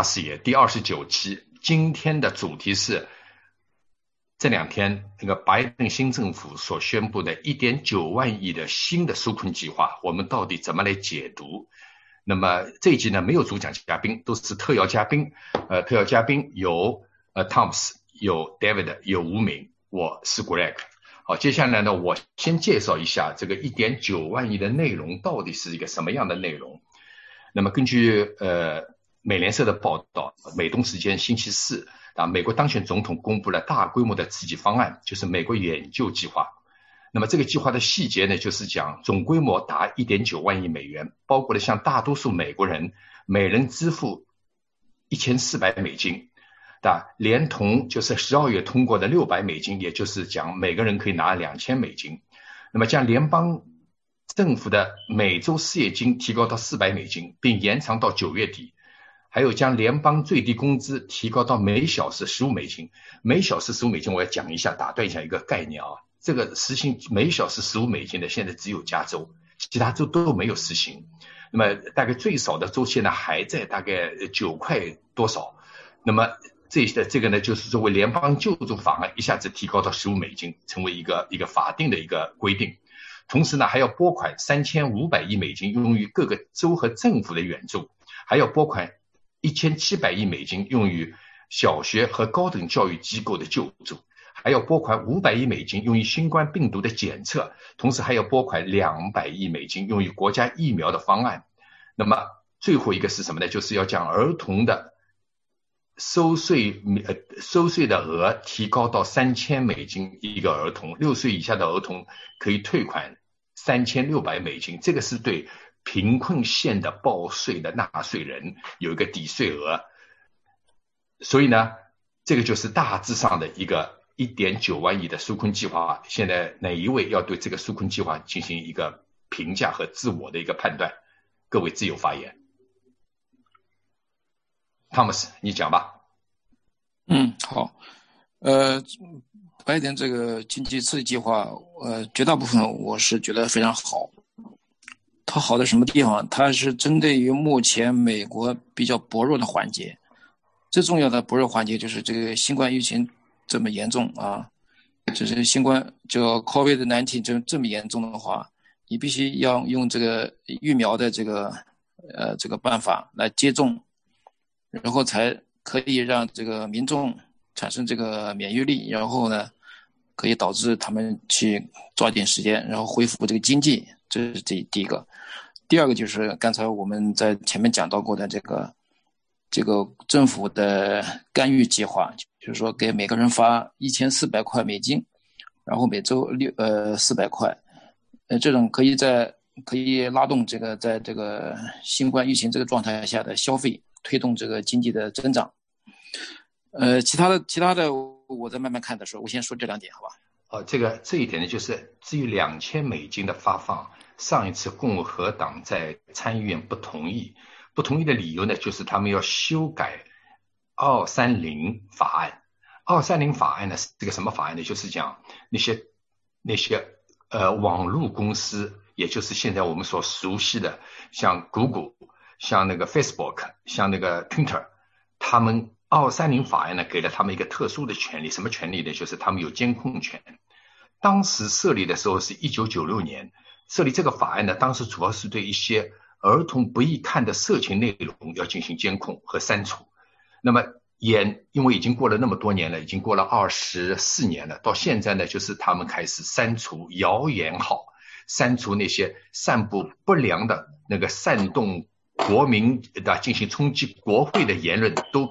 大视野第二十九期，今天的主题是这两天那个拜登新政府所宣布的1.9万亿的新的纾困计划，我们到底怎么来解读？那么这一集呢，没有主讲嘉宾，都是特邀嘉宾。呃，特邀嘉宾有呃 Thomas，有 David，有吴敏，我是 Greg。好，接下来呢，我先介绍一下这个1.9万亿的内容到底是一个什么样的内容。那么根据呃。美联社的报道，美东时间星期四啊，美国当选总统公布了大规模的刺激方案，就是美国援救计划。那么这个计划的细节呢，就是讲总规模达一点九万亿美元，包括了向大多数美国人每人支付一千四百美金，的连同就是十二月通过的六百美金，也就是讲每个人可以拿两千美金。那么将联邦政府的每周失业金提高到四百美金，并延长到九月底。还有将联邦最低工资提高到每小时十五美金，每小时十五美金，我要讲一下，打断一下一个概念啊，这个实行每小时十五美金的，现在只有加州，其他州都没有实行。那么大概最少的州现在还在大概九块多少，那么这的这个呢，就是作为联邦救助法案一下子提高到十五美金，成为一个一个法定的一个规定。同时呢，还要拨款三千五百亿美金用于各个州和政府的援助，还要拨款。一千七百亿美金用于小学和高等教育机构的救助，还要拨款五百亿美金用于新冠病毒的检测，同时还要拨款两百亿美金用于国家疫苗的方案。那么最后一个是什么呢？就是要将儿童的收税呃收税的额提高到三千美金一个儿童，六岁以下的儿童可以退款三千六百美金。这个是对。贫困县的报税的纳税人有一个抵税额，所以呢，这个就是大致上的一个一点九万亿的纾困计划。现在哪一位要对这个纾困计划进行一个评价和自我的一个判断？各位自由发言。汤姆斯，你讲吧。嗯，好。呃，拜登这个经济刺激计划，呃，绝大部分我是觉得非常好。它好在什么地方？它是针对于目前美国比较薄弱的环节，最重要的薄弱环节就是这个新冠疫情这么严重啊，就是新冠就 COVID-19 这这么严重的话，你必须要用这个疫苗的这个呃这个办法来接种，然后才可以让这个民众产生这个免疫力，然后呢，可以导致他们去抓紧时间，然后恢复这个经济。这是第第一个，第二个就是刚才我们在前面讲到过的这个，这个政府的干预计划，就是说给每个人发一千四百块美金，然后每周六呃四百块，呃这种可以在可以拉动这个在这个新冠疫情这个状态下的消费，推动这个经济的增长。呃，其他的其他的我再慢慢看的时候，我先说这两点，好吧？哦，这个这一点呢，就是至于两千美金的发放。上一次共和党在参议院不同意，不同意的理由呢，就是他们要修改二三零法案。二三零法案呢是这个什么法案呢？就是讲那些那些呃网络公司，也就是现在我们所熟悉的，像 Google、像那个 Facebook、像那个 Twitter，他们二三零法案呢给了他们一个特殊的权利，什么权利呢？就是他们有监控权。当时设立的时候是一九九六年。设立这个法案呢，当时主要是对一些儿童不宜看的色情内容要进行监控和删除。那么，也因为已经过了那么多年了，已经过了二十四年了，到现在呢，就是他们开始删除谣言好，删除那些散布不良的那个煽动国民的进行冲击国会的言论，都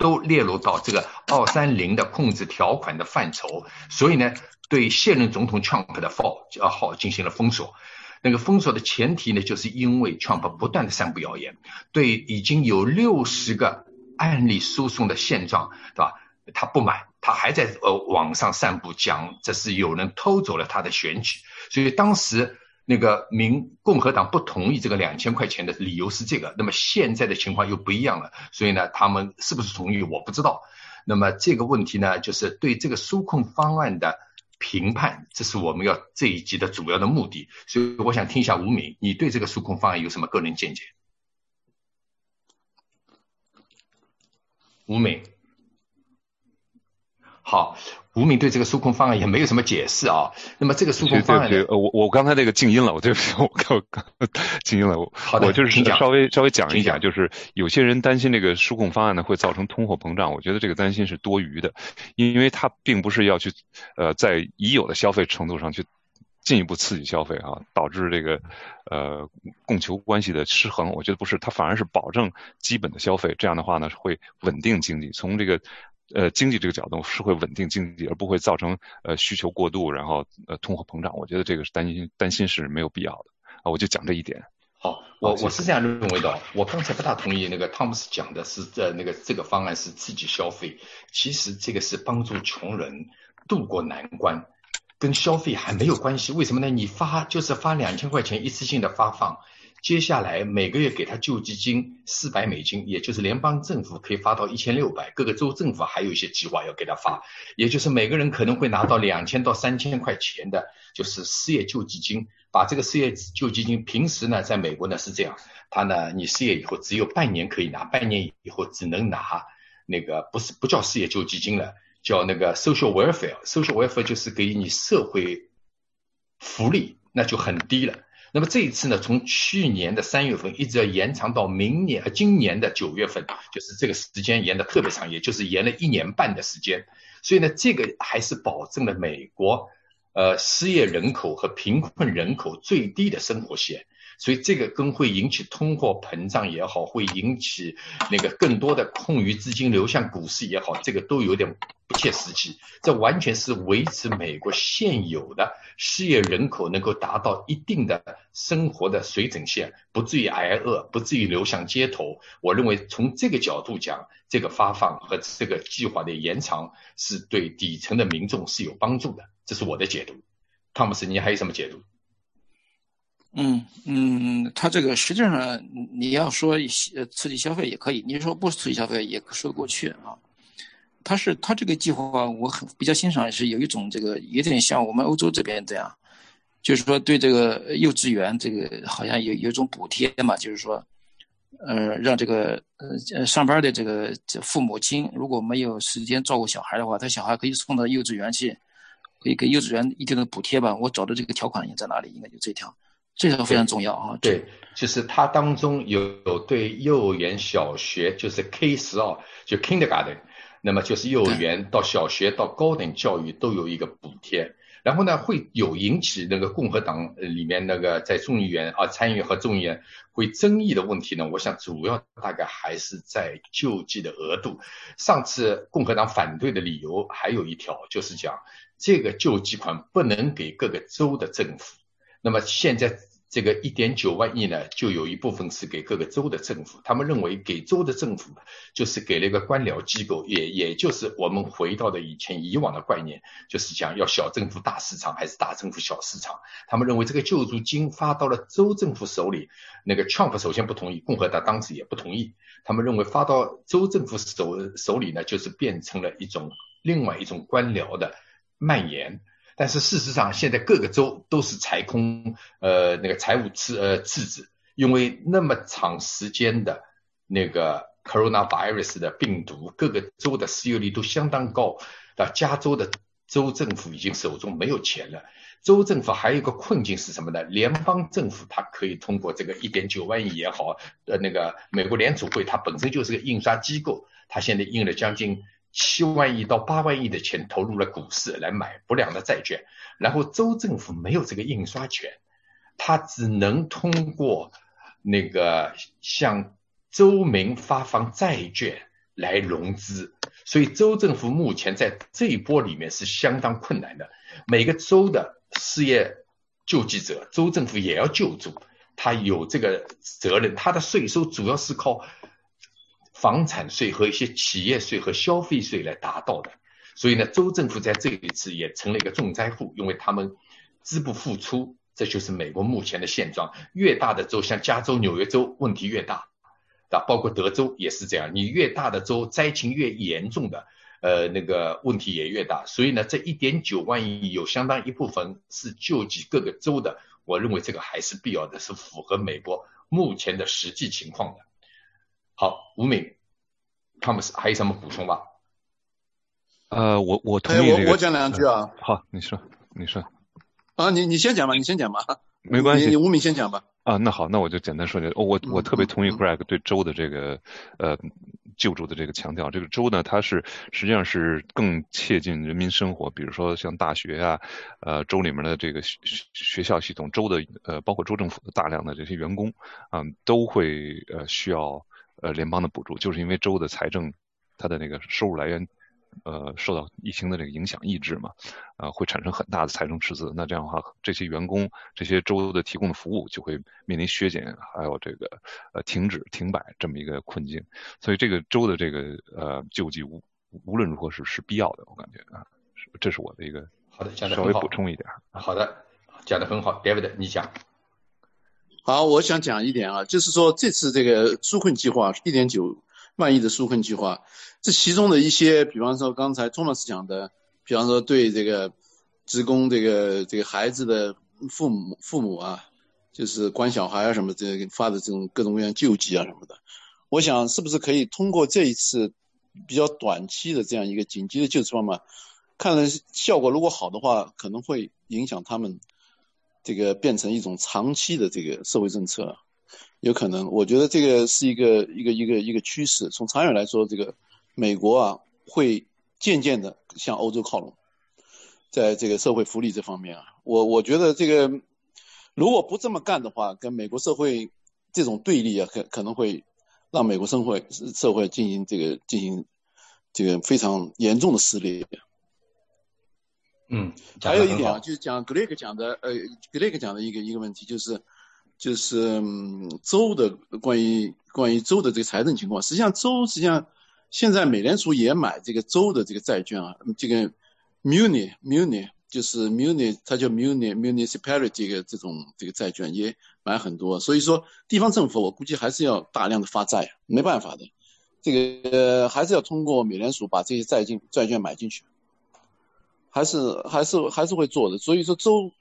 都列入到这个二三零的控制条款的范畴。所以呢。对现任总统 Trump 的号进行了封锁，那个封锁的前提呢，就是因为 Trump 不断的散布谣言，对已经有六十个案例诉讼的现状，对吧？他不满，他还在呃网上散布讲这是有人偷走了他的选举，所以当时那个民共和党不同意这个两千块钱的理由是这个，那么现在的情况又不一样了，所以呢，他们是不是同意我不知道。那么这个问题呢，就是对这个纾困方案的。评判，这是我们要这一集的主要的目的，所以我想听一下吴敏，你对这个数控方案有什么个人见解？吴敏。好，吴敏对这个纾困方案也没有什么解释啊。那么这个纾困方案，对对，我我刚才那个静音了，我对不起，我刚静音了。我我就是稍微稍微讲一讲，就是有些人担心这个纾困方案呢会造成通货膨胀，我觉得这个担心是多余的，因为它并不是要去呃在已有的消费程度上去进一步刺激消费啊，导致这个呃供求关系的失衡。我觉得不是，它反而是保证基本的消费，这样的话呢会稳定经济。从这个。呃，经济这个角度是会稳定经济，而不会造成呃需求过度，然后呃通货膨胀。我觉得这个是担心担心是没有必要的啊。我就讲这一点。好，我我是这样认为的。我刚才不大同意那个汤姆斯讲的是这那个这个方案是刺激消费，其实这个是帮助穷人渡过难关，跟消费还没有关系。为什么呢？你发就是发两千块钱一次性的发放。接下来每个月给他救济金四百美金，也就是联邦政府可以发到一千六百，各个州政府还有一些计划要给他发，也就是每个人可能会拿到两千到三千块钱的，就是失业救济金。把这个失业救济金，平时呢，在美国呢是这样，他呢，你失业以后只有半年可以拿，半年以后只能拿那个不是不叫失业救济金了，叫那个 social welfare，social welfare 就是给你社会福利，那就很低了。那么这一次呢，从去年的三月份一直要延长到明年呃今年的九月份，就是这个时间延的特别长，也就是延了一年半的时间。所以呢，这个还是保证了美国呃失业人口和贫困人口最低的生活线。所以这个跟会引起通货膨胀也好，会引起那个更多的空余资金流向股市也好，这个都有点切实际。这完全是维持美国现有的失业人口能够达到一定的生活的水准线，不至于挨饿，不至于流向街头。我认为从这个角度讲，这个发放和这个计划的延长是对底层的民众是有帮助的。这是我的解读。汤姆斯，你还有什么解读？嗯嗯，他这个实际上你要说刺激消费也可以，你说不刺激消费也说得过去啊。他是他这个计划我很比较欣赏，是有一种这个有点像我们欧洲这边这样，就是说对这个幼稚园这个好像有有一种补贴嘛，就是说呃让这个呃上班的这个这父母亲如果没有时间照顾小孩的话，他小孩可以送到幼稚园去，可以给幼稚园一定的补贴吧。我找的这个条款也在哪里？应该就这条。这条非常重要啊！对，就是它当中有有对幼儿园、小学，就是 K 十二，就 Kindergarten，那么就是幼儿园到小学到高等教育都有一个补贴。然后呢，会有引起那个共和党里面那个在众议院啊参议和众议院会争议的问题呢？我想主要大概还是在救济的额度。上次共和党反对的理由还有一条，就是讲这个救济款不能给各个州的政府。那么现在这个一点九万亿呢，就有一部分是给各个州的政府。他们认为给州的政府就是给了一个官僚机构，也也就是我们回到的以前以往的概念，就是讲要小政府大市场还是大政府小市场。他们认为这个救助金发到了州政府手里，那个 Trump 首先不同意，共和党当时也不同意。他们认为发到州政府手手里呢，就是变成了一种另外一种官僚的蔓延。但是事实上，现在各个州都是财空，呃，那个财务赤呃赤字，因为那么长时间的那个 coronavirus 的病毒，各个州的失业率都相当高。那加州的州政府已经手中没有钱了。州政府还有一个困境是什么呢？联邦政府它可以通过这个一点九万亿也好，呃，那个美国联储会它本身就是个印刷机构，它现在印了将近。七万亿到八万亿的钱投入了股市来买不良的债券，然后州政府没有这个印刷权，他只能通过那个向州民发放债券来融资，所以州政府目前在这一波里面是相当困难的。每个州的失业救济者，州政府也要救助，他有这个责任，他的税收主要是靠。房产税和一些企业税和消费税来达到的，所以呢，州政府在这一次也成了一个重灾户，因为他们资不付出，这就是美国目前的现状。越大的州，像加州、纽约州，问题越大，啊，包括德州也是这样。你越大的州，灾情越严重的，呃，那个问题也越大。所以呢，这一点九万亿有相当一部分是救济各个州的，我认为这个还是必要的，是符合美国目前的实际情况的。好，吴敏。汤姆斯还有什么补充吧？呃，我我同意我我讲两句啊。好，你说，你说。啊，你你先讲吧，你先讲吧。没关系，你吴敏先讲吧。啊，那好，那我就简单说句，我我特别同意 Greg 对州的这个呃救助的这个强调。这个州呢，它是实际上是更切近人民生活，比如说像大学啊，呃，州里面的这个学学校系统，州的呃，包括州政府的大量的这些员工啊，都会呃需要呃联邦的补助，就是因为州的财政它的那个收入来源。呃，受到疫情的这个影响抑制嘛，呃，会产生很大的财政赤字。那这样的话，这些员工、这些州的提供的服务就会面临削减，还有这个呃停止、停摆这么一个困境。所以，这个州的这个呃救济无无论如何是是必要的，我感觉啊，这是我的一个好的讲的稍微补充一点。好的，讲的很好，David，你讲。好，我想讲一点啊，就是说这次这个纾困计划一点九。万亿的纾困计划，这其中的一些，比方说刚才钟老师讲的，比方说对这个职工这个这个孩子的父母父母啊，就是管小孩啊什么这个发的这种各种各样救济啊什么的，我想是不是可以通过这一次比较短期的这样一个紧急的救治方法，看了效果如果好的话，可能会影响他们这个变成一种长期的这个社会政策。有可能，我觉得这个是一个一个一个一个趋势。从长远来说，这个美国啊会渐渐的向欧洲靠拢，在这个社会福利这方面啊，我我觉得这个如果不这么干的话，跟美国社会这种对立啊，可可能会让美国社会社会进行这个进行这个非常严重的撕裂。嗯，还有一点啊，就是讲 Greg 讲的，呃，，Greg 讲的一个一个问题就是。就是州的关于关于州的这个财政情况，实际上州实际上现在美联储也买这个州的这个债券啊，这个 muni muni 就是 muni，它叫 muni municipality 这个这种这个债券也买很多，所以说地方政府我估计还是要大量的发债，没办法的，这个还是要通过美联储把这些债金债券买进去，还是还是还是会做的，所以说州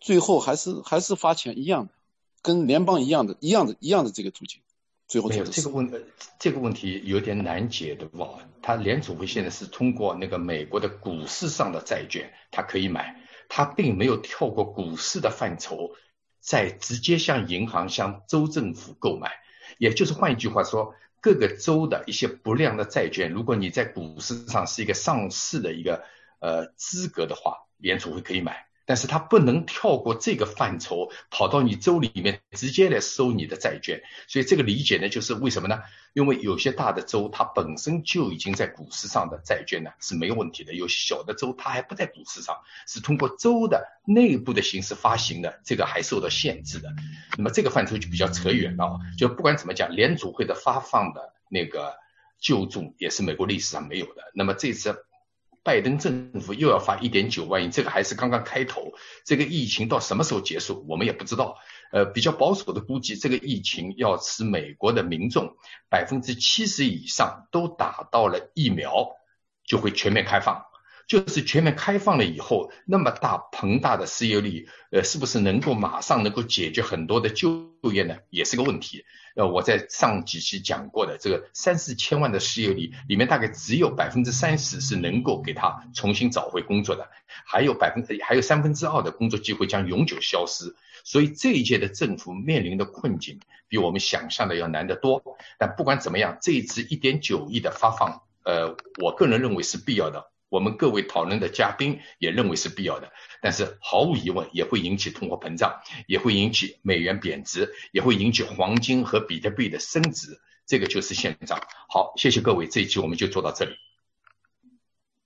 最后还是还是发钱一样的。跟联邦一样的，一样的，一样的这个途径，最后没有这个问，这个问题有点难解的吧？他联储会现在是通过那个美国的股市上的债券，他可以买，他并没有跳过股市的范畴，再直接向银行、向州政府购买。也就是换一句话说，各个州的一些不良的债券，如果你在股市上是一个上市的一个呃资格的话，联储会可以买。但是它不能跳过这个范畴，跑到你州里面直接来收你的债券。所以这个理解呢，就是为什么呢？因为有些大的州它本身就已经在股市上的债券呢是没有问题的，有小的州它还不在股市上，是通过州的内部的形式发行的，这个还受到限制的。那么这个范畴就比较扯远了。就不管怎么讲，联储会的发放的那个救助也是美国历史上没有的。那么这次。拜登政府又要发一点九万亿，这个还是刚刚开头。这个疫情到什么时候结束，我们也不知道。呃，比较保守的估计，这个疫情要使美国的民众百分之七十以上都打到了疫苗，就会全面开放。就是全面开放了以后，那么大庞大的失业率，呃，是不是能够马上能够解决很多的就业呢？也是个问题。呃，我在上几期讲过的这个三四千万的失业率里面，大概只有百分之三十是能够给他重新找回工作的，还有百分之还有三分之二的工作机会将永久消失。所以这一届的政府面临的困境比我们想象的要难得多。但不管怎么样，这一次一点九亿的发放，呃，我个人认为是必要的。我们各位讨论的嘉宾也认为是必要的，但是毫无疑问也会引起通货膨胀，也会引起美元贬值，也会引起黄金和比特币的升值，这个就是现状。好，谢谢各位，这一期我们就做到这里。